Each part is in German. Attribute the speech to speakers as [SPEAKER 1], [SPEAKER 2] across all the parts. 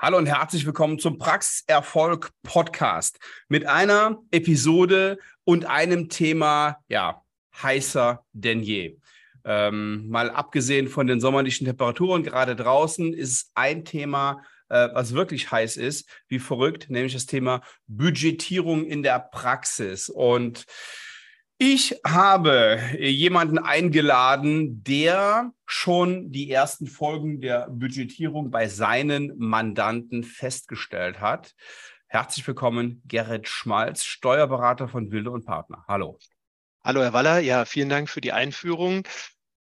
[SPEAKER 1] Hallo und herzlich willkommen zum Praxiserfolg Podcast mit einer Episode und einem Thema, ja, heißer denn je. Ähm, mal abgesehen von den sommerlichen Temperaturen gerade draußen ist ein Thema, äh, was wirklich heiß ist, wie verrückt, nämlich das Thema Budgetierung in der Praxis. Und ich habe jemanden eingeladen, der schon die ersten Folgen der Budgetierung bei seinen Mandanten festgestellt hat. Herzlich willkommen, Gerrit Schmalz, Steuerberater von Wilde und Partner. Hallo.
[SPEAKER 2] Hallo, Herr Waller. Ja, vielen Dank für die Einführung.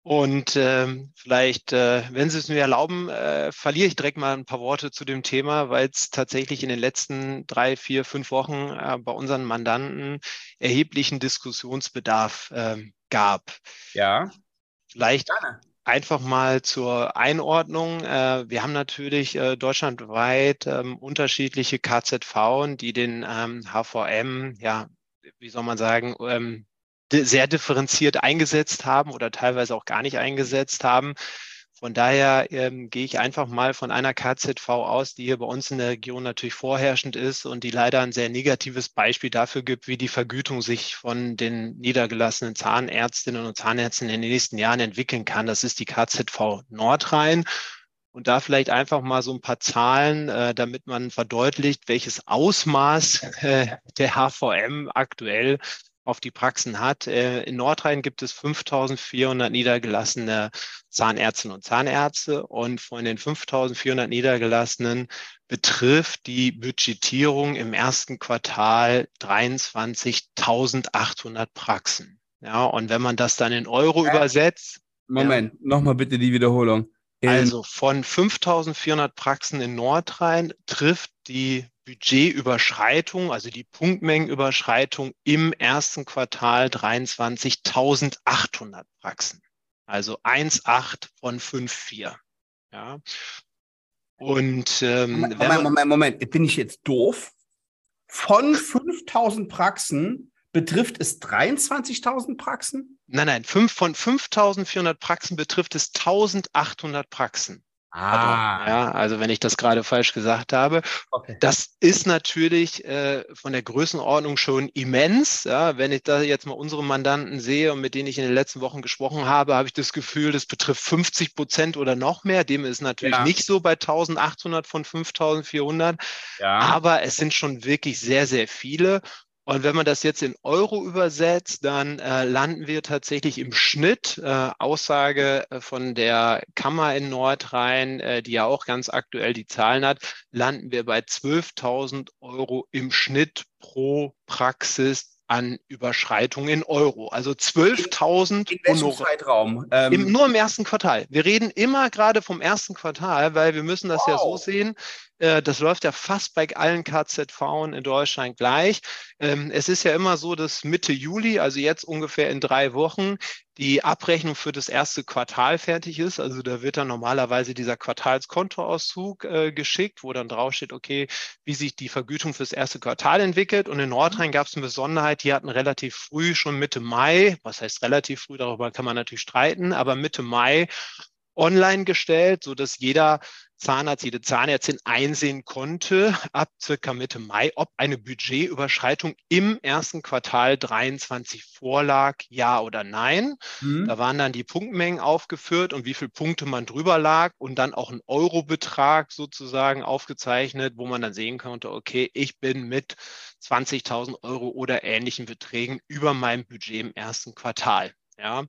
[SPEAKER 2] Und ähm, vielleicht, äh, wenn Sie es mir erlauben, äh, verliere ich direkt mal ein paar Worte zu dem Thema, weil es tatsächlich in den letzten drei, vier, fünf Wochen äh, bei unseren Mandanten erheblichen Diskussionsbedarf äh, gab.
[SPEAKER 1] Ja.
[SPEAKER 2] Vielleicht Gerne. einfach mal zur Einordnung. Äh, wir haben natürlich äh, deutschlandweit ähm, unterschiedliche KZV, die den ähm, HVM, ja, wie soll man sagen, ähm, sehr differenziert eingesetzt haben oder teilweise auch gar nicht eingesetzt haben. Von daher ähm, gehe ich einfach mal von einer KZV aus, die hier bei uns in der Region natürlich vorherrschend ist und die leider ein sehr negatives Beispiel dafür gibt, wie die Vergütung sich von den niedergelassenen Zahnärztinnen und Zahnärzten in den nächsten Jahren entwickeln kann. Das ist die KZV Nordrhein. Und da vielleicht einfach mal so ein paar Zahlen, äh, damit man verdeutlicht, welches Ausmaß äh, der HVM aktuell auf die Praxen hat. Äh, in Nordrhein gibt es 5400 niedergelassene Zahnärztinnen und Zahnärzte und von den 5400 niedergelassenen betrifft die Budgetierung im ersten Quartal 23.800 Praxen. Ja, und wenn man das dann in Euro äh, übersetzt.
[SPEAKER 1] Moment, ja, nochmal bitte die Wiederholung.
[SPEAKER 2] Also von 5400 Praxen in Nordrhein trifft die Budgetüberschreitung, also die Punktmengenüberschreitung im ersten Quartal 23.800 Praxen. Also 1,8 von 5,4. Ja. Und ähm,
[SPEAKER 1] Moment, Moment, Moment, Moment, bin ich jetzt doof? Von 5000 Praxen betrifft es 23.000 Praxen?
[SPEAKER 2] Nein, nein, fünf, von 5.400 Praxen betrifft es 1.800 Praxen. Ah. Ja, also wenn ich das gerade falsch gesagt habe. Okay. Das ist natürlich äh, von der Größenordnung schon immens. Ja, wenn ich da jetzt mal unsere Mandanten sehe und mit denen ich in den letzten Wochen gesprochen habe, habe ich das Gefühl, das betrifft 50 Prozent oder noch mehr. Dem ist natürlich ja. nicht so bei 1800 von 5400. Ja. Aber es sind schon wirklich sehr, sehr viele. Und wenn man das jetzt in Euro übersetzt, dann äh, landen wir tatsächlich im Schnitt, äh, Aussage äh, von der Kammer in Nordrhein, äh, die ja auch ganz aktuell die Zahlen hat, landen wir bei 12.000 Euro im Schnitt pro Praxis an Überschreitung in Euro. Also 12.000
[SPEAKER 1] In welchem Zeitraum?
[SPEAKER 2] Ähm, Im, nur im ersten Quartal. Wir reden immer gerade vom ersten Quartal, weil wir müssen das wow. ja so sehen. Äh, das läuft ja fast bei allen KZV in Deutschland gleich. Ähm, es ist ja immer so, dass Mitte Juli, also jetzt ungefähr in drei Wochen, die Abrechnung für das erste Quartal fertig ist. Also da wird dann normalerweise dieser Quartalskontoauszug äh, geschickt, wo dann draufsteht, okay, wie sich die Vergütung für das erste Quartal entwickelt. Und in Nordrhein gab es eine Besonderheit, die hatten relativ früh, schon Mitte Mai, was heißt relativ früh, darüber kann man natürlich streiten, aber Mitte Mai online gestellt, so dass jeder Zahnarzt, jede Zahnärztin einsehen konnte, ab circa Mitte Mai, ob eine Budgetüberschreitung im ersten Quartal 23 vorlag, ja oder nein. Mhm. Da waren dann die Punktmengen aufgeführt und wie viele Punkte man drüber lag und dann auch ein Eurobetrag sozusagen aufgezeichnet, wo man dann sehen konnte, okay, ich bin mit 20.000 Euro oder ähnlichen Beträgen über meinem Budget im ersten Quartal. Ja.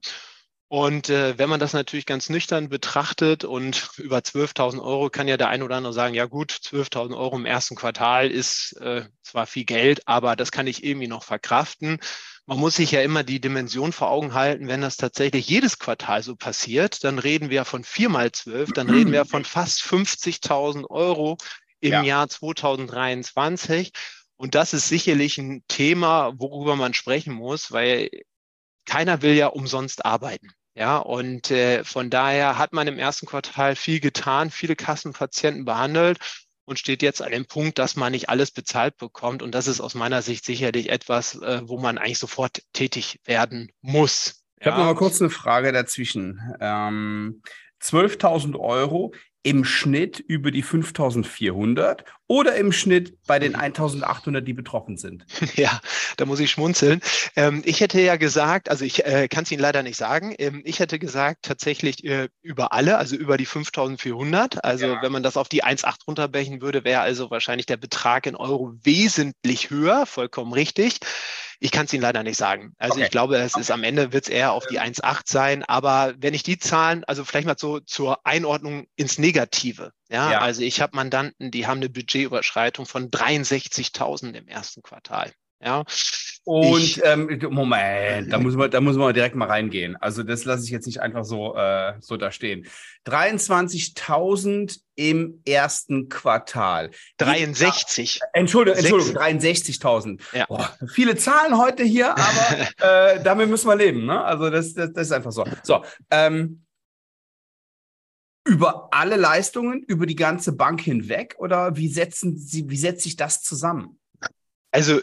[SPEAKER 2] Und äh, wenn man das natürlich ganz nüchtern betrachtet und über 12.000 Euro kann ja der ein oder andere sagen, ja gut, 12.000 Euro im ersten Quartal ist äh, zwar viel Geld, aber das kann ich irgendwie noch verkraften. Man muss sich ja immer die Dimension vor Augen halten, wenn das tatsächlich jedes Quartal so passiert, dann reden wir von vier mal zwölf, dann reden wir von fast 50.000 Euro im ja. Jahr 2023. Und das ist sicherlich ein Thema, worüber man sprechen muss, weil keiner will ja umsonst arbeiten. Ja, und äh, von daher hat man im ersten Quartal viel getan, viele Kassenpatienten behandelt und steht jetzt an dem Punkt, dass man nicht alles bezahlt bekommt. Und das ist aus meiner Sicht sicherlich etwas, äh, wo man eigentlich sofort tätig werden muss.
[SPEAKER 1] Ich ja. habe noch mal kurz eine Frage dazwischen. Ähm, 12.000 Euro im Schnitt über die 5400 oder im Schnitt bei den 1800, die betroffen sind?
[SPEAKER 2] Ja, da muss ich schmunzeln. Ähm, ich hätte ja gesagt, also ich äh, kann es Ihnen leider nicht sagen, ähm, ich hätte gesagt tatsächlich äh, über alle, also über die 5400. Also ja. wenn man das auf die 1,8 runterbrechen würde, wäre also wahrscheinlich der Betrag in Euro wesentlich höher, vollkommen richtig. Ich kann es Ihnen leider nicht sagen. Also okay. ich glaube, es ist am Ende wird es eher auf die 1,8 sein. Aber wenn ich die Zahlen, also vielleicht mal so zur Einordnung ins Negative. Ja, ja. also ich habe Mandanten, die haben eine Budgetüberschreitung von 63.000 im ersten Quartal. Ja.
[SPEAKER 1] Und ich, ähm, Moment, da muss, man, da muss man direkt mal reingehen. Also das lasse ich jetzt nicht einfach so, äh, so da stehen. 23.000 im ersten Quartal.
[SPEAKER 2] 63.
[SPEAKER 1] Entschuldigung, Entschuldigung 63.000. Ja. viele Zahlen heute hier, aber äh, damit müssen wir leben. Ne? Also das, das, das ist einfach so. So, ähm, über alle Leistungen, über die ganze Bank hinweg oder wie setzen Sie, wie setzt sich das zusammen?
[SPEAKER 2] Also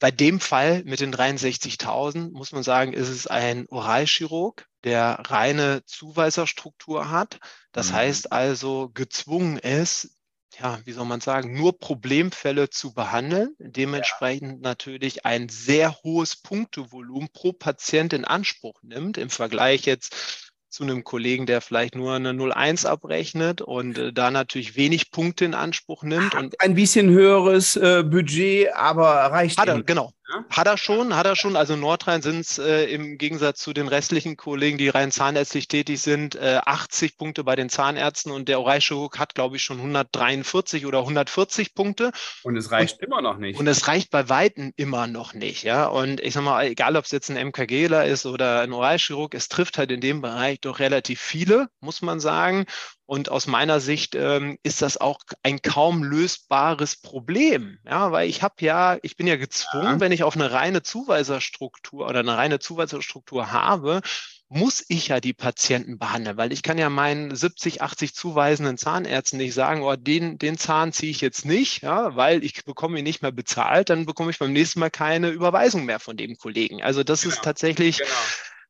[SPEAKER 2] bei dem Fall mit den 63.000 muss man sagen, ist es ein Oralchirurg, der reine Zuweiserstruktur hat. Das mhm. heißt also gezwungen ist, ja, wie soll man sagen, nur Problemfälle zu behandeln, dementsprechend ja. natürlich ein sehr hohes Punktevolumen pro Patient in Anspruch nimmt, im Vergleich jetzt zu einem Kollegen, der vielleicht nur eine 0,1 abrechnet und äh, da natürlich wenig Punkte in Anspruch nimmt.
[SPEAKER 1] Hat und ein bisschen höheres äh, Budget, aber reicht.
[SPEAKER 2] Hat er, genau. Hat er schon, hat er schon. Also Nordrhein sind es äh, im Gegensatz zu den restlichen Kollegen, die rein zahnärztlich tätig sind, äh, 80 Punkte bei den Zahnärzten und der Oralchirurg hat, glaube ich, schon 143 oder 140 Punkte.
[SPEAKER 1] Und es reicht und, immer noch nicht.
[SPEAKER 2] Und es reicht bei Weitem immer noch nicht. Ja, und ich sag mal, egal ob es jetzt ein MKGler ist oder ein Oralchirurg, es trifft halt in dem Bereich doch relativ viele, muss man sagen. Und aus meiner Sicht ähm, ist das auch ein kaum lösbares Problem. Ja, weil ich habe ja, ich bin ja gezwungen, ja. wenn ich auf eine reine Zuweiserstruktur oder eine reine Zuweiserstruktur habe, muss ich ja die Patienten behandeln, weil ich kann ja meinen 70, 80 zuweisenden Zahnärzten nicht sagen, oh, den, den Zahn ziehe ich jetzt nicht, ja, weil ich bekomme ihn nicht mehr bezahlt, dann bekomme ich beim nächsten Mal keine Überweisung mehr von dem Kollegen. Also das genau. ist tatsächlich genau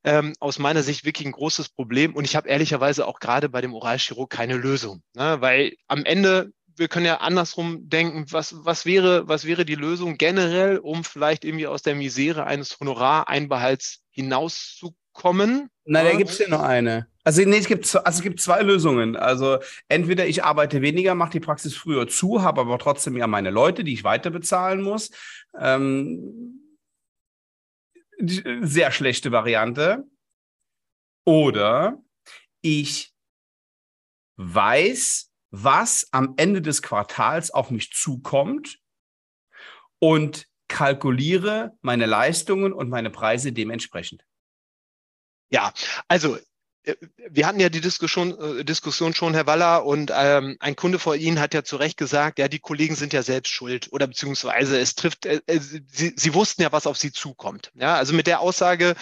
[SPEAKER 2] ähm, aus meiner Sicht wirklich ein großes Problem. Und ich habe ehrlicherweise auch gerade bei dem Oralchirurg keine Lösung, ne? weil am Ende wir können ja andersrum denken, was, was, wäre, was wäre die Lösung generell, um vielleicht irgendwie aus der Misere eines Honorareinbehalts hinauszukommen?
[SPEAKER 1] Nein, da gibt es ja nur eine. Also, nee, es gibt, also es gibt zwei Lösungen. Also entweder ich arbeite weniger, mache die Praxis früher zu, habe aber trotzdem ja meine Leute, die ich weiter bezahlen muss. Ähm, sehr schlechte Variante. Oder ich weiß, was am Ende des Quartals auf mich zukommt und kalkuliere meine Leistungen und meine Preise dementsprechend.
[SPEAKER 2] Ja, also äh, wir hatten ja die Diskussion, äh, Diskussion schon, Herr Waller, und ähm, ein Kunde vor Ihnen hat ja zu Recht gesagt, ja, die Kollegen sind ja selbst schuld oder beziehungsweise es trifft, äh, äh, sie, sie wussten ja, was auf sie zukommt. Ja, also mit der Aussage,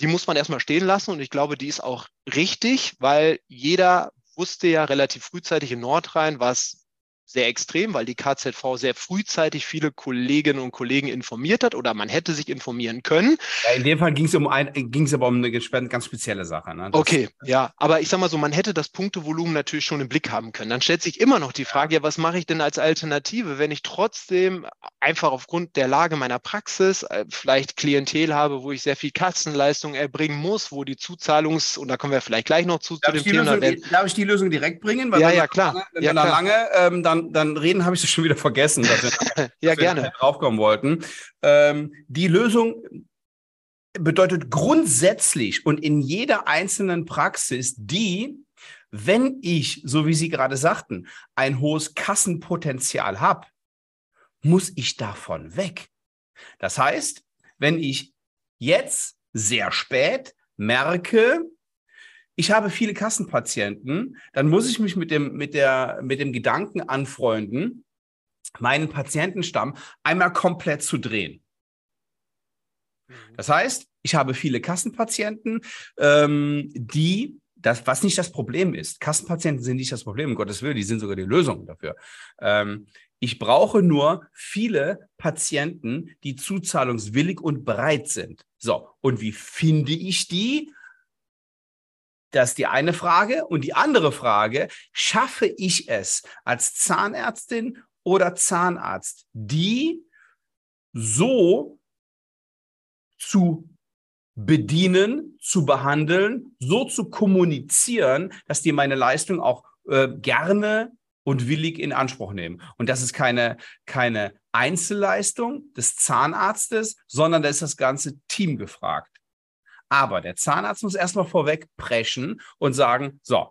[SPEAKER 2] die muss man erstmal stehen lassen und ich glaube, die ist auch richtig, weil jeder wusste ja relativ frühzeitig in Nordrhein, was sehr extrem, weil die KZV sehr frühzeitig viele Kolleginnen und Kollegen informiert hat oder man hätte sich informieren können.
[SPEAKER 1] Ja, in dem Fall ging es um ein, ging es aber um eine ganz spezielle Sache.
[SPEAKER 2] Ne? Okay, ja, aber ich sag mal so, man hätte das Punktevolumen natürlich schon im Blick haben können. Dann stellt sich immer noch die Frage, ja, was mache ich denn als Alternative, wenn ich trotzdem einfach aufgrund der Lage meiner Praxis äh, vielleicht Klientel habe, wo ich sehr viel Kassenleistung erbringen muss, wo die Zuzahlungs- und da kommen wir vielleicht gleich noch zu,
[SPEAKER 1] darf
[SPEAKER 2] zu
[SPEAKER 1] dem Thema. Lösung, darf ich die Lösung direkt bringen?
[SPEAKER 2] Weil ja, ja, klar.
[SPEAKER 1] Lange, wenn
[SPEAKER 2] ja,
[SPEAKER 1] wir klar. lange ähm, dann dann, reden, habe ich es schon wieder vergessen, dass wir,
[SPEAKER 2] ja, dass gerne. Wir
[SPEAKER 1] draufkommen wollten. Ähm, die Lösung bedeutet grundsätzlich und in jeder einzelnen Praxis die, wenn ich, so wie Sie gerade sagten, ein hohes Kassenpotenzial habe, muss ich davon weg. Das heißt, wenn ich jetzt sehr spät merke, ich habe viele Kassenpatienten, dann muss ich mich mit dem, mit der, mit dem Gedanken anfreunden, meinen Patientenstamm einmal komplett zu drehen. Mhm. Das heißt, ich habe viele Kassenpatienten, ähm, die das, was nicht das Problem ist. Kassenpatienten sind nicht das Problem, um Gottes Willen, die sind sogar die Lösung dafür. Ähm, ich brauche nur viele Patienten, die zuzahlungswillig und bereit sind. So, und wie finde ich die? Das ist die eine Frage. Und die andere Frage, schaffe ich es als Zahnärztin oder Zahnarzt, die so zu bedienen, zu behandeln, so zu kommunizieren, dass die meine Leistung auch äh, gerne und willig in Anspruch nehmen. Und das ist keine, keine Einzelleistung des Zahnarztes, sondern da ist das ganze Team gefragt. Aber der Zahnarzt muss erstmal vorweg preschen und sagen, so,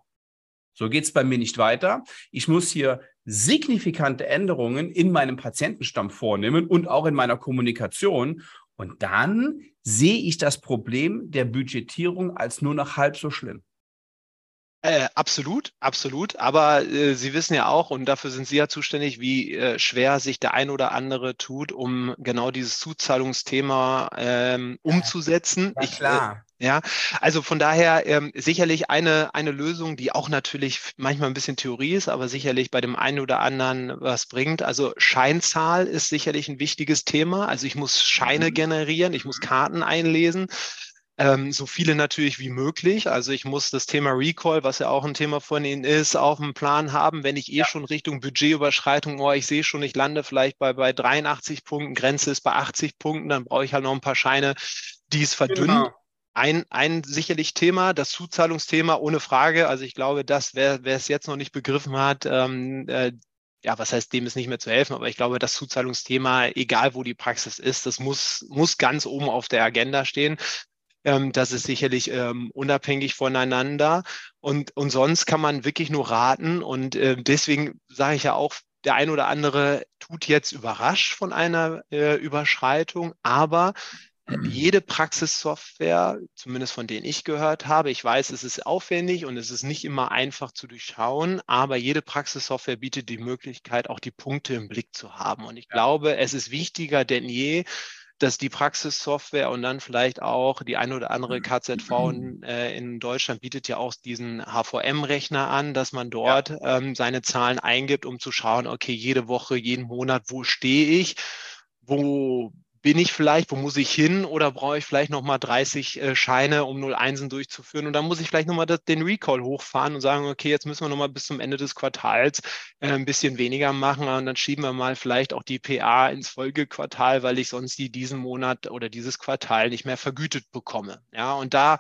[SPEAKER 1] so geht es bei mir nicht weiter. Ich muss hier signifikante Änderungen in meinem Patientenstamm vornehmen und auch in meiner Kommunikation. Und dann sehe ich das Problem der Budgetierung als nur noch halb so schlimm.
[SPEAKER 2] Äh, absolut, absolut. Aber äh, Sie wissen ja auch, und dafür sind Sie ja zuständig, wie äh, schwer sich der ein oder andere tut, um genau dieses Zuzahlungsthema ähm, umzusetzen.
[SPEAKER 1] Ja, klar.
[SPEAKER 2] Ich, äh, ja, also von daher ähm, sicherlich eine, eine Lösung, die auch natürlich manchmal ein bisschen Theorie ist, aber sicherlich bei dem einen oder anderen was bringt. Also Scheinzahl ist sicherlich ein wichtiges Thema. Also ich muss Scheine mhm. generieren, ich muss Karten einlesen ähm, so viele natürlich wie möglich. Also ich muss das Thema Recall, was ja auch ein Thema von Ihnen ist, auf dem Plan haben, wenn ich eh ja. schon Richtung Budgetüberschreitung, oh, ich sehe schon, ich lande vielleicht bei, bei 83 Punkten, Grenze ist bei 80 Punkten, dann brauche ich halt noch ein paar Scheine, die es verdünnen. Genau. Ein, ein sicherlich Thema, das Zuzahlungsthema ohne Frage. Also ich glaube, dass wer, wer es jetzt noch nicht begriffen hat, ähm, äh, ja, was heißt, dem ist nicht mehr zu helfen, aber ich glaube, das Zuzahlungsthema, egal wo die Praxis ist, das muss, muss ganz oben auf der Agenda stehen. Ähm, das ist sicherlich ähm, unabhängig voneinander. Und, und sonst kann man wirklich nur raten. Und äh, deswegen sage ich ja auch, der ein oder andere tut jetzt überrascht von einer äh, Überschreitung, aber jede Praxissoftware, zumindest von denen ich gehört habe, ich weiß, es ist aufwendig und es ist nicht immer einfach zu durchschauen, aber jede Praxissoftware bietet die Möglichkeit, auch die Punkte im Blick zu haben. Und ich glaube, es ist wichtiger denn je, dass die Praxissoftware und dann vielleicht auch die eine oder andere. KZV in, äh, in Deutschland bietet ja auch diesen HVM-Rechner an, dass man dort ja. ähm, seine Zahlen eingibt, um zu schauen, okay, jede Woche, jeden Monat, wo stehe ich? Wo bin ich vielleicht, wo muss ich hin oder brauche ich vielleicht nochmal 30 äh, Scheine, um 01 durchzuführen und dann muss ich vielleicht nochmal den Recall hochfahren und sagen, okay, jetzt müssen wir nochmal bis zum Ende des Quartals äh, ein bisschen weniger machen und dann schieben wir mal vielleicht auch die PA ins Folgequartal, weil ich sonst die diesen Monat oder dieses Quartal nicht mehr vergütet bekomme. Ja, und da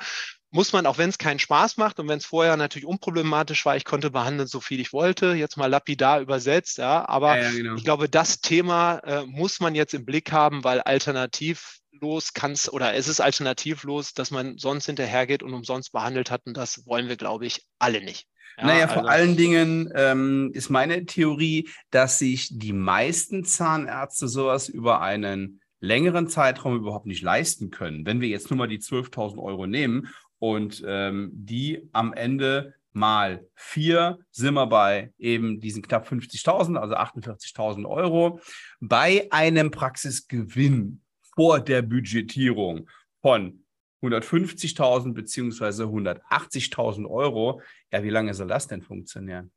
[SPEAKER 2] muss man, auch wenn es keinen Spaß macht und wenn es vorher natürlich unproblematisch war, ich konnte behandeln, so viel ich wollte, jetzt mal lapidar übersetzt, ja, aber ja, ja, genau. ich glaube, das Thema äh, muss man jetzt im Blick haben, weil alternativlos kann es oder es ist alternativlos, dass man sonst hinterhergeht und umsonst behandelt hat und das wollen wir, glaube ich, alle nicht.
[SPEAKER 1] Ja, naja, vor also, allen Dingen ähm, ist meine Theorie, dass sich die meisten Zahnärzte sowas über einen längeren Zeitraum überhaupt nicht leisten können. Wenn wir jetzt nur mal die 12.000 Euro nehmen und ähm, die am Ende mal vier sind wir bei eben diesen knapp 50.000, also 48.000 Euro. Bei einem Praxisgewinn vor der Budgetierung von 150.000 beziehungsweise 180.000 Euro. Ja, wie lange soll das denn funktionieren?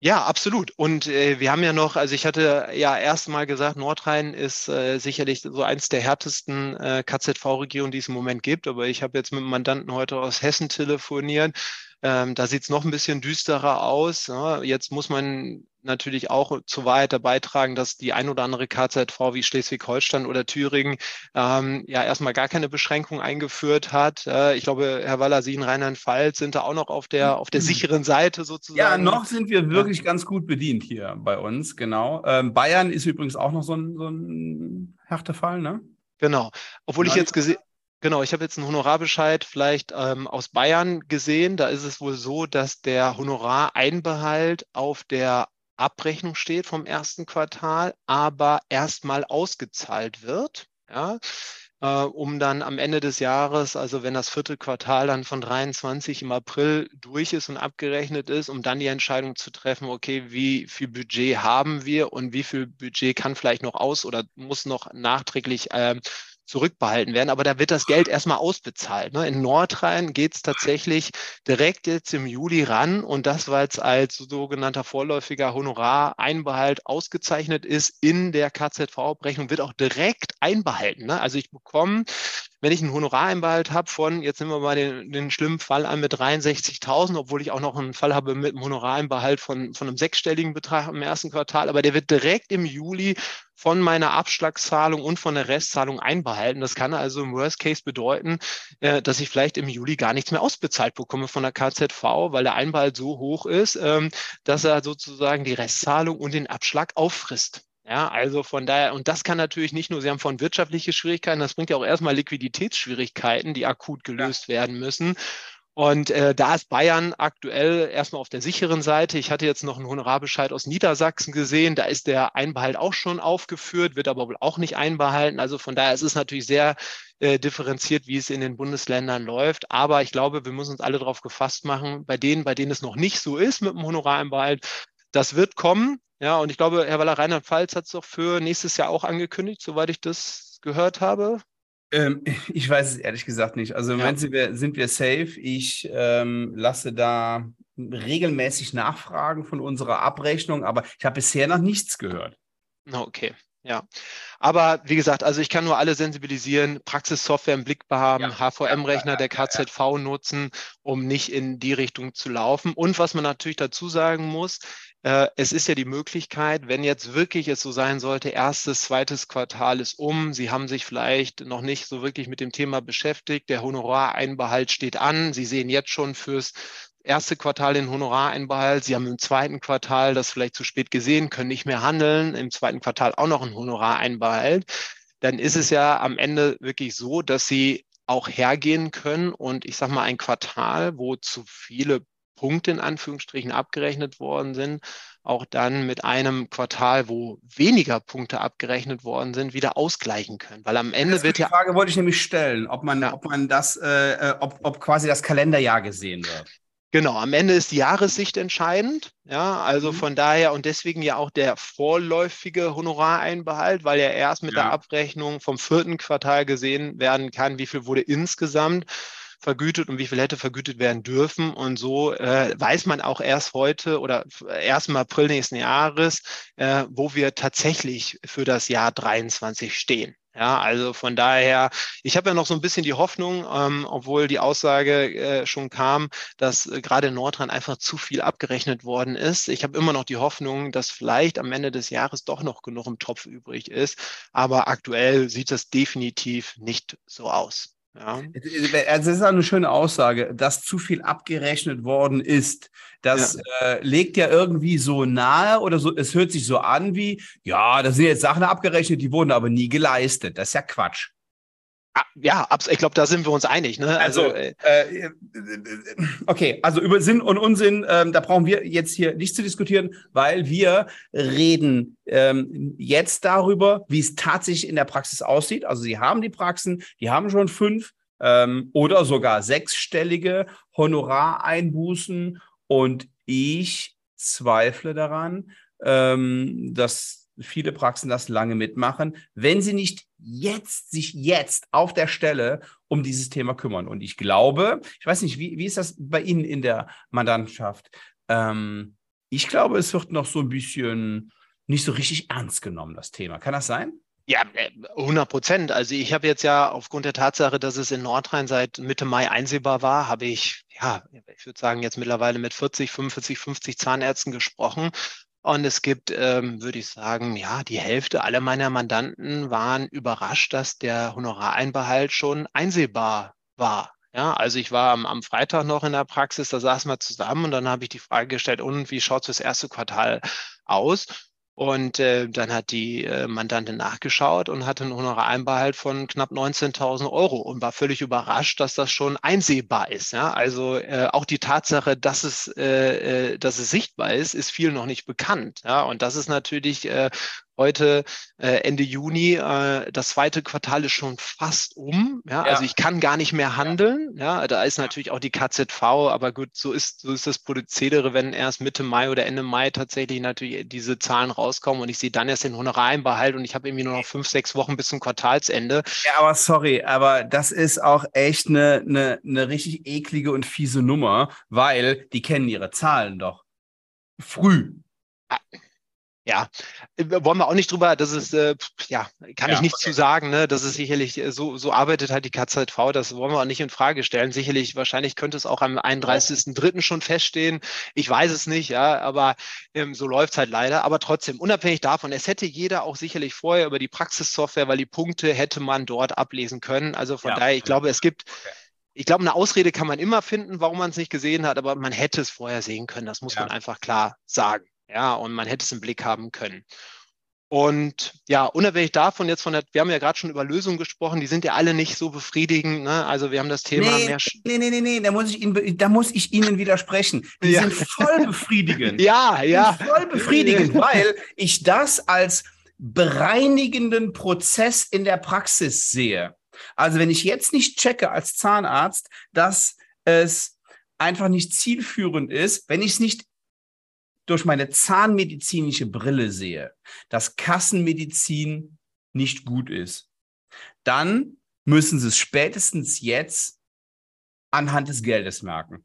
[SPEAKER 2] Ja, absolut. Und äh, wir haben ja noch, also ich hatte ja erst mal gesagt, Nordrhein ist äh, sicherlich so eins der härtesten äh, KZV-Regionen, die es im Moment gibt. Aber ich habe jetzt mit einem Mandanten heute aus Hessen telefoniert. Ähm, da sieht es noch ein bisschen düsterer aus. Ja. Jetzt muss man natürlich auch zu Wahrheit beitragen, dass die ein oder andere KZV wie Schleswig-Holstein oder Thüringen ähm, ja erstmal gar keine Beschränkung eingeführt hat. Äh, ich glaube, Herr Waller, Sie in Rheinland-Pfalz sind da auch noch auf der, auf der sicheren Seite sozusagen.
[SPEAKER 1] Ja, noch sind wir wirklich ganz gut bedient hier bei uns, genau. Ähm, Bayern ist übrigens auch noch so ein, so ein Härtefall, ne?
[SPEAKER 2] Genau. Obwohl ich jetzt gesehen Genau, ich habe jetzt einen Honorarbescheid vielleicht ähm, aus Bayern gesehen. Da ist es wohl so, dass der Honorareinbehalt auf der Abrechnung steht vom ersten Quartal, aber erstmal ausgezahlt wird. Ja, äh, um dann am Ende des Jahres, also wenn das vierte Quartal dann von 23 im April durch ist und abgerechnet ist, um dann die Entscheidung zu treffen, okay, wie viel Budget haben wir und wie viel Budget kann vielleicht noch aus oder muss noch nachträglich äh, zurückbehalten werden, aber da wird das Geld erstmal ausbezahlt. Ne? In Nordrhein geht es tatsächlich direkt jetzt im Juli ran und das, weil es als sogenannter vorläufiger Honorareinbehalt ausgezeichnet ist in der KZV-Abrechnung, wird auch direkt einbehalten. Ne? Also ich bekomme wenn ich einen Honorareinbehalt habe von, jetzt nehmen wir mal den, den schlimmen Fall an mit 63.000, obwohl ich auch noch einen Fall habe mit einem Honorareinbehalt von, von einem sechsstelligen Betrag im ersten Quartal, aber der wird direkt im Juli von meiner Abschlagszahlung und von der Restzahlung einbehalten. Das kann also im Worst Case bedeuten, äh, dass ich vielleicht im Juli gar nichts mehr ausbezahlt bekomme von der KZV, weil der Einbehalt so hoch ist, ähm, dass er sozusagen die Restzahlung und den Abschlag auffrisst. Ja, also von daher, und das kann natürlich nicht nur, Sie haben von wirtschaftliche Schwierigkeiten, das bringt ja auch erstmal Liquiditätsschwierigkeiten, die akut gelöst ja. werden müssen. Und äh, da ist Bayern aktuell erstmal auf der sicheren Seite. Ich hatte jetzt noch einen Honorarbescheid aus Niedersachsen gesehen. Da ist der Einbehalt auch schon aufgeführt, wird aber wohl auch nicht einbehalten. Also von daher ist es natürlich sehr äh, differenziert, wie es in den Bundesländern läuft. Aber ich glaube, wir müssen uns alle darauf gefasst machen, bei denen, bei denen es noch nicht so ist mit dem Honorareinbehalt, das wird kommen. Ja, und ich glaube, Herr Waller Rheinland-Pfalz hat es doch für nächstes Jahr auch angekündigt, soweit ich das gehört habe.
[SPEAKER 1] Ähm, ich weiß es ehrlich gesagt nicht. Also ja. Sind wir, sind wir safe. Ich ähm, lasse da regelmäßig Nachfragen von unserer Abrechnung, aber ich habe bisher noch nichts gehört.
[SPEAKER 2] Okay. Ja, aber wie gesagt, also ich kann nur alle sensibilisieren, Praxissoftware im Blick haben, ja. HVM-Rechner der KZV nutzen, um nicht in die Richtung zu laufen. Und was man natürlich dazu sagen muss, es ist ja die Möglichkeit, wenn jetzt wirklich es so sein sollte, erstes, zweites Quartal ist um, Sie haben sich vielleicht noch nicht so wirklich mit dem Thema beschäftigt, der Honorareinbehalt steht an, Sie sehen jetzt schon fürs erste Quartal den Honorareinbehalt, Sie haben im zweiten Quartal das vielleicht zu spät gesehen, können nicht mehr handeln, im zweiten Quartal auch noch einen Honorareinbehalt, dann ist es ja am Ende wirklich so, dass Sie auch hergehen können und ich sage mal ein Quartal, wo zu viele Punkte in Anführungsstrichen abgerechnet worden sind, auch dann mit einem Quartal, wo weniger Punkte abgerechnet worden sind, wieder ausgleichen können. Weil am Ende wird
[SPEAKER 1] ja. Die Frage wollte ich nämlich stellen, ob man, ja. ob man das, äh, äh, ob, ob quasi das Kalenderjahr gesehen wird.
[SPEAKER 2] Genau, am Ende ist die Jahressicht entscheidend. Ja, also mhm. von daher und deswegen ja auch der vorläufige Honorareinbehalt, weil ja erst mit ja. der Abrechnung vom vierten Quartal gesehen werden kann, wie viel wurde insgesamt vergütet und wie viel hätte vergütet werden dürfen. Und so äh, weiß man auch erst heute oder erst im April nächsten Jahres, äh, wo wir tatsächlich für das Jahr 23 stehen. Ja, also von daher, ich habe ja noch so ein bisschen die Hoffnung, ähm, obwohl die Aussage äh, schon kam, dass äh, gerade in Nordrhein einfach zu viel abgerechnet worden ist. Ich habe immer noch die Hoffnung, dass vielleicht am Ende des Jahres doch noch genug im Topf übrig ist. Aber aktuell sieht es definitiv nicht so aus. Ja.
[SPEAKER 1] Also das ist eine schöne Aussage, dass zu viel abgerechnet worden ist. Das ja. Äh, legt ja irgendwie so nahe oder so, es hört sich so an wie, ja, da sind jetzt Sachen abgerechnet, die wurden aber nie geleistet. Das ist ja Quatsch.
[SPEAKER 2] Ah, ja, ich glaube, da sind wir uns einig. Ne?
[SPEAKER 1] Also, also äh, äh, okay, also über Sinn und Unsinn, ähm, da brauchen wir jetzt hier nicht zu diskutieren, weil wir reden ähm, jetzt darüber, wie es tatsächlich in der Praxis aussieht. Also Sie haben die Praxen, die haben schon fünf ähm, oder sogar sechsstellige Honorareinbußen und ich zweifle daran, ähm, dass viele Praxen das lange mitmachen, wenn sie nicht jetzt, sich jetzt auf der Stelle um dieses Thema kümmern. Und ich glaube, ich weiß nicht, wie, wie ist das bei Ihnen in der Mandantschaft? Ähm, ich glaube, es wird noch so ein bisschen nicht so richtig ernst genommen, das Thema. Kann das sein?
[SPEAKER 2] Ja, 100 äh, Prozent. Also ich habe jetzt ja aufgrund der Tatsache, dass es in Nordrhein seit Mitte Mai einsehbar war, habe ich, ja, ich würde sagen, jetzt mittlerweile mit 40, 45, 50 Zahnärzten gesprochen und es gibt, ähm, würde ich sagen, ja, die Hälfte aller meiner Mandanten waren überrascht, dass der Honorareinbehalt schon einsehbar war. Ja, also ich war am, am Freitag noch in der Praxis, da saßen wir zusammen und dann habe ich die Frage gestellt, und wie schaut es das erste Quartal aus? Und äh, dann hat die äh, Mandantin nachgeschaut und hatte einen Honorareinbehalt von knapp 19.000 Euro und war völlig überrascht, dass das schon einsehbar ist. Ja? Also äh, auch die Tatsache, dass es, äh, äh, dass es sichtbar ist, ist vielen noch nicht bekannt. Ja? Und das ist natürlich äh, heute äh, Ende Juni, äh, das zweite Quartal ist schon fast um. Ja? ja? Also ich kann gar nicht mehr handeln. Ja, da ist natürlich auch die KZV, aber gut, so ist, so ist das Prozedere, wenn erst Mitte Mai oder Ende Mai tatsächlich natürlich diese Zahlen rauskommen und ich sehe dann erst den Honorareinbehalt und ich habe irgendwie nur noch fünf, sechs Wochen bis zum Quartalsende.
[SPEAKER 1] Ja, aber sorry, aber das ist auch echt eine, eine, eine richtig eklige und fiese Nummer, weil die kennen ihre Zahlen doch. Früh.
[SPEAKER 2] Ah Ja, wollen wir auch nicht drüber, das ist, äh, ja, kann ja, ich nichts okay. zu sagen, ne? Das ist sicherlich, äh, so, so arbeitet halt die KZV, das wollen wir auch nicht in Frage stellen. Sicherlich, wahrscheinlich könnte es auch am 31.03. schon feststehen. Ich weiß es nicht, ja, aber ähm, so läuft es halt leider. Aber trotzdem, unabhängig davon, es hätte jeder auch sicherlich vorher über die Praxissoftware, weil die Punkte hätte man dort ablesen können. Also von ja, daher, ich glaube, es gibt. Okay ich glaube, eine Ausrede kann man immer finden, warum man es nicht gesehen hat, aber man hätte es vorher sehen können. Das muss ja. man einfach klar sagen. Ja, und man hätte es im Blick haben können. Und ja, unabhängig davon jetzt von der, wir haben ja gerade schon über Lösungen gesprochen, die sind ja alle nicht so befriedigend. Ne? Also wir haben das Thema
[SPEAKER 1] nee,
[SPEAKER 2] mehr.
[SPEAKER 1] Nee, nee, nee, nee, da muss ich Ihnen, da muss ich Ihnen widersprechen. Die ja. sind voll befriedigend.
[SPEAKER 2] ja, ja.
[SPEAKER 1] Voll befriedigend, weil ich das als bereinigenden Prozess in der Praxis sehe. Also wenn ich jetzt nicht checke als Zahnarzt, dass es einfach nicht zielführend ist, wenn ich es nicht durch meine zahnmedizinische Brille sehe, dass Kassenmedizin nicht gut ist, dann müssen Sie es spätestens jetzt anhand des Geldes merken.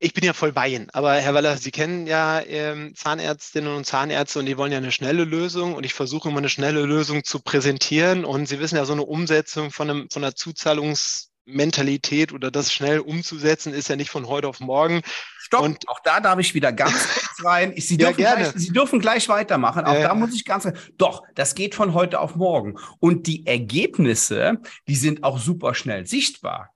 [SPEAKER 2] Ich bin ja voll bei aber Herr Waller, Sie kennen ja ähm, Zahnärztinnen und Zahnärzte und die wollen ja eine schnelle Lösung und ich versuche immer eine schnelle Lösung zu präsentieren und Sie wissen ja, so eine Umsetzung von, einem, von einer Zuzahlungs- Mentalität oder das schnell umzusetzen, ist ja nicht von heute auf morgen.
[SPEAKER 1] Stopp, und auch da darf ich wieder ganz kurz rein. Sie, dürfen ja, gleich, Sie dürfen gleich weitermachen. Auch äh. da muss ich ganz Doch, das geht von heute auf morgen. Und die Ergebnisse, die sind auch super schnell sichtbar.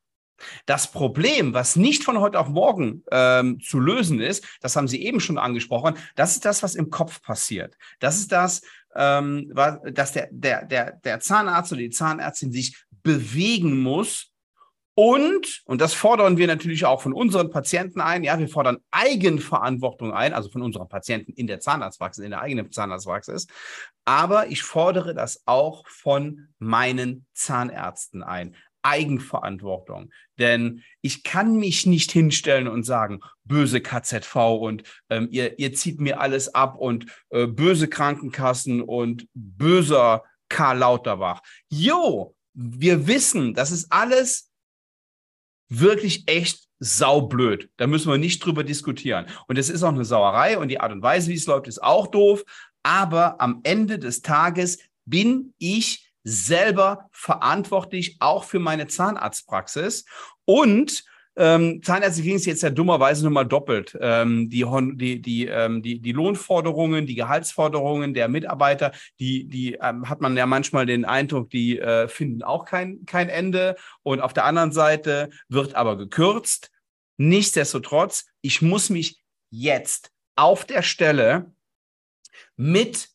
[SPEAKER 1] Das Problem, was nicht von heute auf morgen ähm, zu lösen ist, das haben Sie eben schon angesprochen, das ist das, was im Kopf passiert. Das ist das, ähm, was, dass der, der, der, der Zahnarzt oder die Zahnärztin sich bewegen muss, und, und das fordern wir natürlich auch von unseren Patienten ein, ja, wir fordern Eigenverantwortung ein, also von unseren Patienten in der Zahnarztpraxis, in der eigenen Zahnarztpraxis. Aber ich fordere das auch von meinen Zahnärzten ein. Eigenverantwortung. Denn ich kann mich nicht hinstellen und sagen, böse KZV und ähm, ihr, ihr zieht mir alles ab und äh, böse Krankenkassen und böser Karl Lauterbach. Jo, wir wissen, das ist alles wirklich echt saublöd. Da müssen wir nicht drüber diskutieren. Und es ist auch eine Sauerei und die Art und Weise, wie es läuft, ist auch doof. Aber am Ende des Tages bin ich selber verantwortlich auch für meine Zahnarztpraxis. Und ähm, Zahnärzte kriegen es jetzt ja dummerweise nur mal doppelt. Ähm, die, die, die, ähm, die, die Lohnforderungen, die Gehaltsforderungen der Mitarbeiter, die, die ähm, hat man ja manchmal den Eindruck, die äh, finden auch kein, kein Ende. Und auf der anderen Seite wird aber gekürzt. Nichtsdestotrotz, ich muss mich jetzt auf der Stelle mit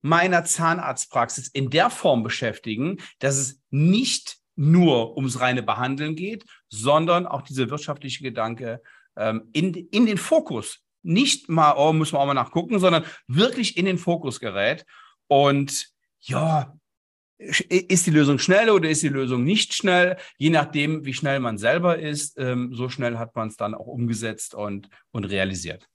[SPEAKER 1] meiner Zahnarztpraxis in der Form beschäftigen, dass es nicht nur ums reine Behandeln geht, sondern auch dieser wirtschaftliche Gedanke ähm, in, in den Fokus. Nicht mal, oh, müssen wir auch mal nachgucken, sondern wirklich in den Fokus gerät. Und ja, ist die Lösung schnell oder ist die Lösung nicht schnell? Je nachdem, wie schnell man selber ist, ähm, so schnell hat man es dann auch umgesetzt und, und realisiert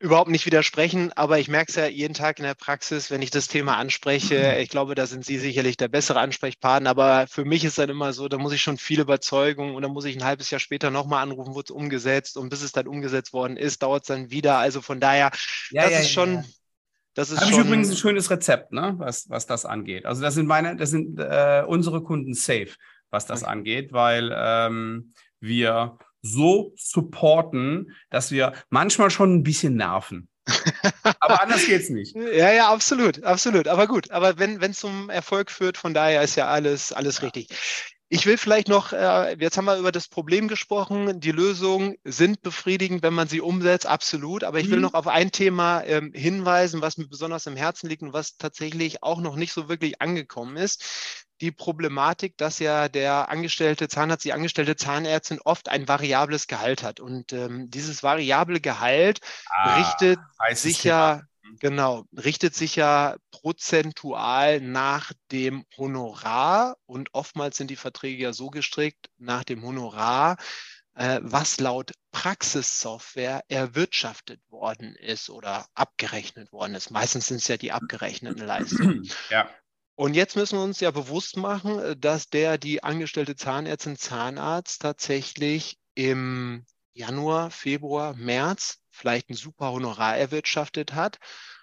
[SPEAKER 2] überhaupt nicht widersprechen, aber ich merke es ja jeden Tag in der Praxis, wenn ich das Thema anspreche. Ich glaube, da sind Sie sicherlich der bessere Ansprechpartner, aber für mich ist dann immer so, da muss ich schon viel Überzeugung und dann muss ich ein halbes Jahr später nochmal anrufen, wurde es umgesetzt und bis es dann umgesetzt worden ist, dauert es dann wieder. Also von daher, ja, das ja, ist schon. Ja.
[SPEAKER 1] Das ist Habe ich übrigens ein schönes Rezept, ne, was, was das angeht. Also das sind meine, das sind äh, unsere Kunden safe, was das okay. angeht, weil ähm, wir so supporten, dass wir manchmal schon ein bisschen nerven. aber anders geht's nicht.
[SPEAKER 2] Ja, ja, absolut, absolut. Aber gut, aber wenn es zum Erfolg führt, von daher ist ja alles, alles ja. richtig. Ich will vielleicht noch, äh, jetzt haben wir über das Problem gesprochen, die Lösungen sind befriedigend, wenn man sie umsetzt, absolut. Aber ich will mhm. noch auf ein Thema ähm, hinweisen, was mir besonders im Herzen liegt und was tatsächlich auch noch nicht so wirklich angekommen ist die Problematik, dass ja der angestellte Zahnarzt, die angestellte Zahnärztin oft ein variables Gehalt hat. Und ähm, dieses variable Gehalt ah, richtet sich ja, mhm. genau, richtet sich ja prozentual nach dem Honorar. Und oftmals sind die Verträge ja so gestrickt nach dem Honorar, äh, was laut Praxissoftware erwirtschaftet worden ist oder abgerechnet worden ist. Meistens sind es ja die abgerechneten Leistungen. Ja. Und jetzt müssen wir uns ja bewusst machen, äh, dass der die angestellte Zahnärztin, Zahnarzt tatsächlich im Januar, Februar, März vielleicht ein super Honorar erwirtschaftet hat,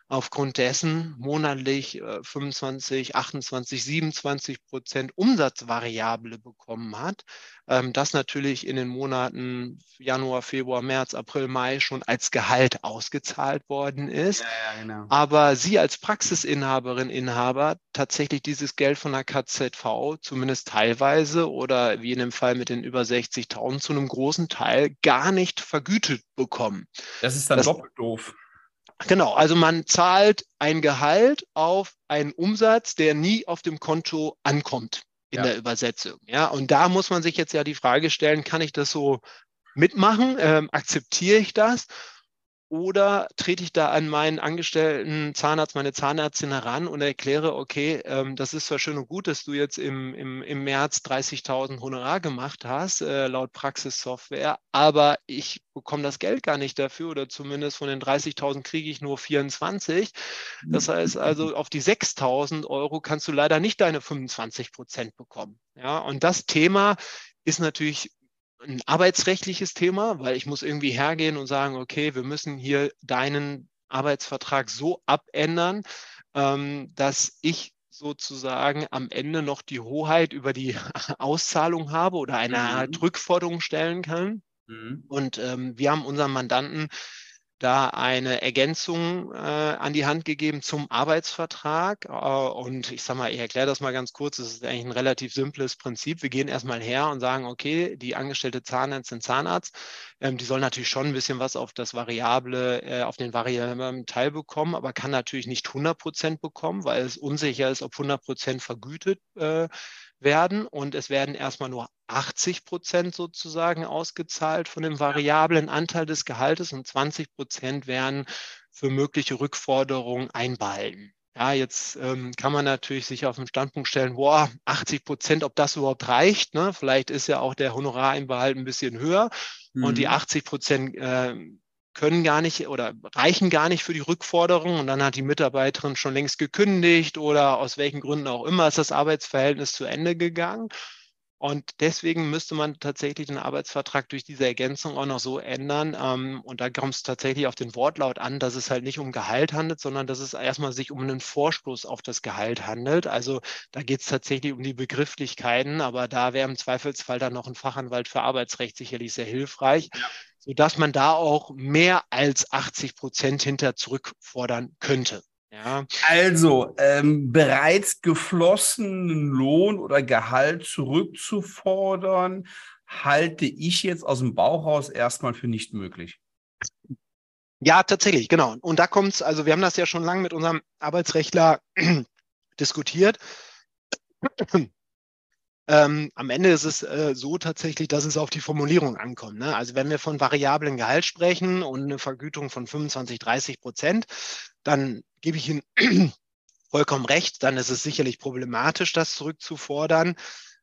[SPEAKER 2] aufgrund dessen monatlich 25, 28, 27 Prozent Umsatzvariable bekommen hat, ähm, das natürlich in den Monaten Januar, Februar, März, April, Mai schon als Gehalt ausgezahlt worden ist. Ja, ja, genau. Aber Sie als Praxisinhaberin, Inhaber tatsächlich dieses Geld von der KZV zumindest teilweise oder wie in dem Fall mit den über 60.000 zu einem großen Teil gar nicht vergütet bekommen.
[SPEAKER 1] Das ist dann das, doppelt doof.
[SPEAKER 2] Genau, also man zahlt ein Gehalt auf einen Umsatz, der nie auf dem Konto ankommt in ja. der Übersetzung. Ja, und da muss man sich jetzt ja die Frage stellen, kann ich das so mitmachen? Ähm, akzeptiere ich das? Oder trete ich da an meinen angestellten Zahnarzt, meine Zahnärztin heran und erkläre, okay, ähm, das ist zwar schön und gut, dass du jetzt im, im, im März 30.000 Honorar gemacht hast, äh, laut Praxissoftware, aber ich bekomme das Geld gar nicht dafür oder zumindest von den 30.000 kriege ich nur 24. Das heißt also, auf die 6.000 Euro kannst du leider nicht deine 25 Prozent bekommen. Ja, und das Thema ist natürlich ein arbeitsrechtliches Thema, weil ich muss irgendwie hergehen und sagen, okay, wir müssen hier deinen Arbeitsvertrag so abändern, ähm, dass ich sozusagen am Ende noch die Hoheit über die Auszahlung habe oder eine mhm. Art Rückforderung stellen kann. Mhm. Und ähm, wir haben unseren Mandanten da eine Ergänzung äh, an die Hand gegeben zum Arbeitsvertrag. Äh, und ich sage mal, ich erkläre das mal ganz kurz. Es ist eigentlich ein relativ simples Prinzip. Wir gehen erstmal her und sagen, okay, die angestellte Zahnärztin, Zahnarzt, ähm, die soll natürlich schon ein bisschen was auf das Variable, äh, auf den variablen Teil bekommen, aber kann natürlich nicht 100 Prozent bekommen, weil es unsicher ist, ob 100 Prozent vergütet äh, werden und es werden erstmal nur 80 Prozent sozusagen ausgezahlt von dem variablen Anteil des Gehaltes und 20 Prozent werden für mögliche Rückforderungen einbehalten. Ja, jetzt ähm, kann man natürlich sich auf den Standpunkt stellen, boah, 80 Prozent, ob das überhaupt reicht. Ne? Vielleicht ist ja auch der Honorareinbehalt ein bisschen höher mhm. und die 80 mhm. Prozent äh, können gar nicht oder reichen gar nicht für die Rückforderung und dann hat die Mitarbeiterin schon längst gekündigt oder aus welchen Gründen auch immer ist das Arbeitsverhältnis zu Ende gegangen. Und deswegen müsste man tatsächlich den Arbeitsvertrag durch diese Ergänzung auch noch so ändern. Ähm, und da kommt es tatsächlich auf den Wortlaut an, dass es halt nicht um Gehalt handelt, sondern dass es erstmal sich um einen Vorstoß auf das Gehalt handelt. Also da geht es tatsächlich um die Begrifflichkeiten, aber da wäre im Zweifelsfall dann noch ein Fachanwalt für Arbeitsrecht sicherlich sehr hilfreich. Ja sodass man da auch mehr als 80 Prozent hinter zurückfordern könnte.
[SPEAKER 1] Ja. Also ähm, bereits geflossenen Lohn oder Gehalt zurückzufordern, halte ich jetzt aus dem Bauchhaus erstmal für nicht möglich.
[SPEAKER 2] Ja, tatsächlich, genau. Und da kommt es, also wir haben das ja schon lange mit unserem Arbeitsrechtler diskutiert. Ähm, am Ende ist es äh, so tatsächlich, dass es auf die Formulierung ankommt. Ne? Also wenn wir von variablen Gehalt sprechen und eine Vergütung von 25, 30 Prozent, dann gebe ich Ihnen vollkommen recht, dann ist es sicherlich problematisch, das zurückzufordern.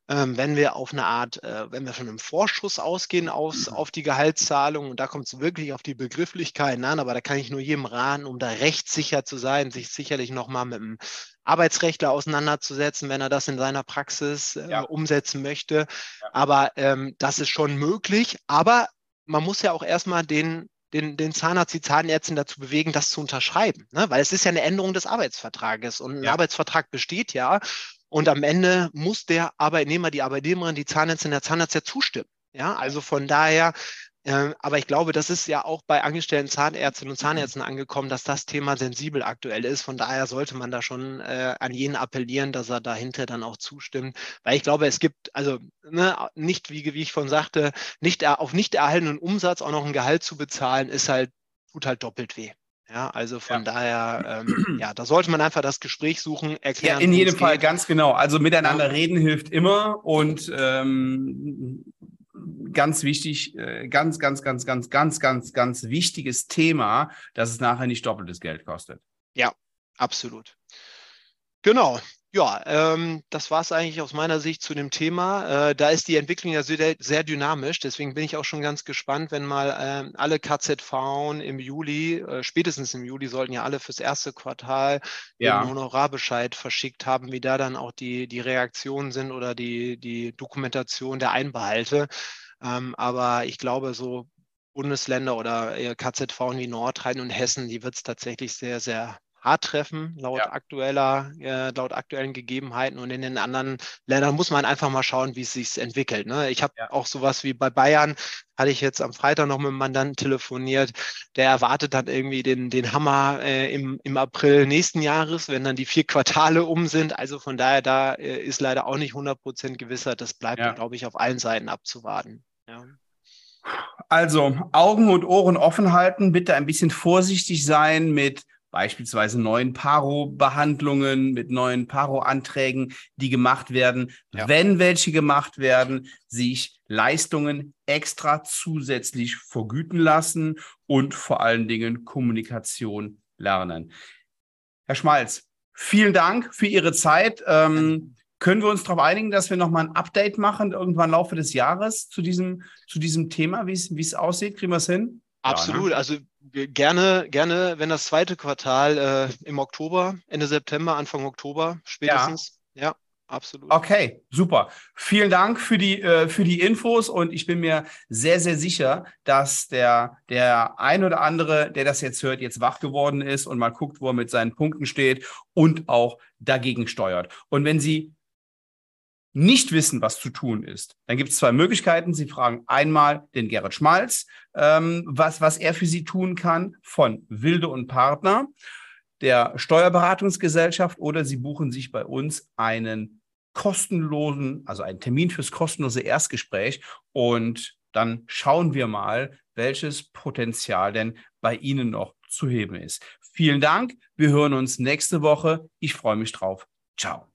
[SPEAKER 2] Ähm, wenn wir auf eine Art, äh, wenn wir von einem Vorschuss ausgehen aus, mhm. auf die Gehaltszahlung, und da kommt es wirklich auf die Begrifflichkeiten an, aber da kann ich nur jedem raten, um da rechtssicher zu sein, sich sicherlich nochmal mit einem Arbeitsrechtler auseinanderzusetzen, wenn er das in seiner Praxis äh, ja. umsetzen möchte. Ja. Aber ähm, das ist schon möglich. Aber man muss ja auch erstmal den, den, den Zahnarzt, die Zahnärztin dazu bewegen, das zu unterschreiben. Ne? Weil es ist ja eine Änderung des Arbeitsvertrages und ein ja. Arbeitsvertrag besteht ja. Und am Ende muss der Arbeitnehmer, die Arbeitnehmerin, die Zahnärztin, der Zahnarzt ja zustimmen. Ja, also von daher aber ich glaube, das ist ja auch bei angestellten Zahnärztinnen und Zahnärzten angekommen, dass das Thema sensibel aktuell ist. Von daher sollte man da schon äh, an jeden appellieren, dass er dahinter dann auch zustimmt. Weil ich glaube, es gibt, also ne, nicht, wie, wie ich von sagte, nicht auf nicht erhaltenen Umsatz auch noch ein Gehalt zu bezahlen, ist halt, tut halt doppelt weh. Ja, also von ja. daher, ähm, ja, da sollte man einfach das Gespräch suchen, erklären.
[SPEAKER 1] Ja, in jedem Fall geht. ganz genau. Also miteinander ja. reden hilft immer und ähm, ganz wichtig, äh, ganz, ganz, ganz, ganz, ganz, ganz, ganz wichtiges Thema, dass es nachher nicht doppeltes Geld kostet.
[SPEAKER 2] Ja, absolut. Genau. Ja, ähm, das war es eigentlich aus meiner Sicht zu dem Thema. Äh, da ist die Entwicklung ja sehr, sehr, dynamisch. Deswegen bin ich auch schon ganz gespannt, wenn mal äh, alle KZV im Juli, äh, spätestens im Juli, sollten ja alle fürs erste Quartal ja. den Honorarbescheid verschickt haben, wie da dann auch die, die Reaktionen sind oder die, die Dokumentation der Einbehalte. Ähm, aber ich glaube, so Bundesländer oder äh, KZV wie Nordrhein und Hessen, die wird es tatsächlich sehr, sehr hart treffen, laut ja. aktueller, äh, laut aktuellen Gegebenheiten. Und in den anderen Ländern muss man einfach mal schauen, wie es sich entwickelt. Ne? Ich habe ja. auch sowas wie bei Bayern, hatte ich jetzt am Freitag noch mit einem Mandanten telefoniert, der erwartet dann irgendwie den, den Hammer äh, im, im April nächsten Jahres, wenn dann die vier Quartale um sind. Also von daher, da äh, ist leider auch nicht 100 Prozent gewissert. Das bleibt, ja. glaube ich, auf allen Seiten abzuwarten. Ja.
[SPEAKER 1] Also Augen und Ohren offen halten, bitte ein bisschen vorsichtig sein mit beispielsweise neuen Paro-Behandlungen, mit neuen Paro-Anträgen, die gemacht werden. Ja. Wenn welche gemacht werden, sich Leistungen extra zusätzlich vergüten lassen und vor allen Dingen Kommunikation lernen. Herr Schmalz, vielen Dank für Ihre Zeit. Ähm, können wir uns darauf einigen, dass wir nochmal ein Update machen, irgendwann im Laufe des Jahres zu diesem, zu diesem Thema, wie es aussieht? Kriegen wir es hin?
[SPEAKER 2] Absolut. Ja, ne? Also gerne, gerne, wenn das zweite Quartal äh, im Oktober, Ende September, Anfang Oktober spätestens. Ja, ja absolut.
[SPEAKER 1] Okay, super. Vielen Dank für die, äh, für die Infos und ich bin mir sehr, sehr sicher, dass der, der ein oder andere, der das jetzt hört, jetzt wach geworden ist und mal guckt, wo er mit seinen Punkten steht und auch dagegen steuert. Und wenn Sie nicht wissen, was zu tun ist, dann gibt es zwei Möglichkeiten. Sie fragen einmal den Gerrit Schmalz, ähm, was, was er für Sie tun kann von Wilde und Partner, der Steuerberatungsgesellschaft, oder Sie buchen sich bei uns einen kostenlosen, also einen Termin fürs kostenlose Erstgespräch und dann schauen wir mal, welches Potenzial denn bei Ihnen noch zu heben ist. Vielen Dank. Wir hören uns nächste Woche. Ich freue mich drauf. Ciao.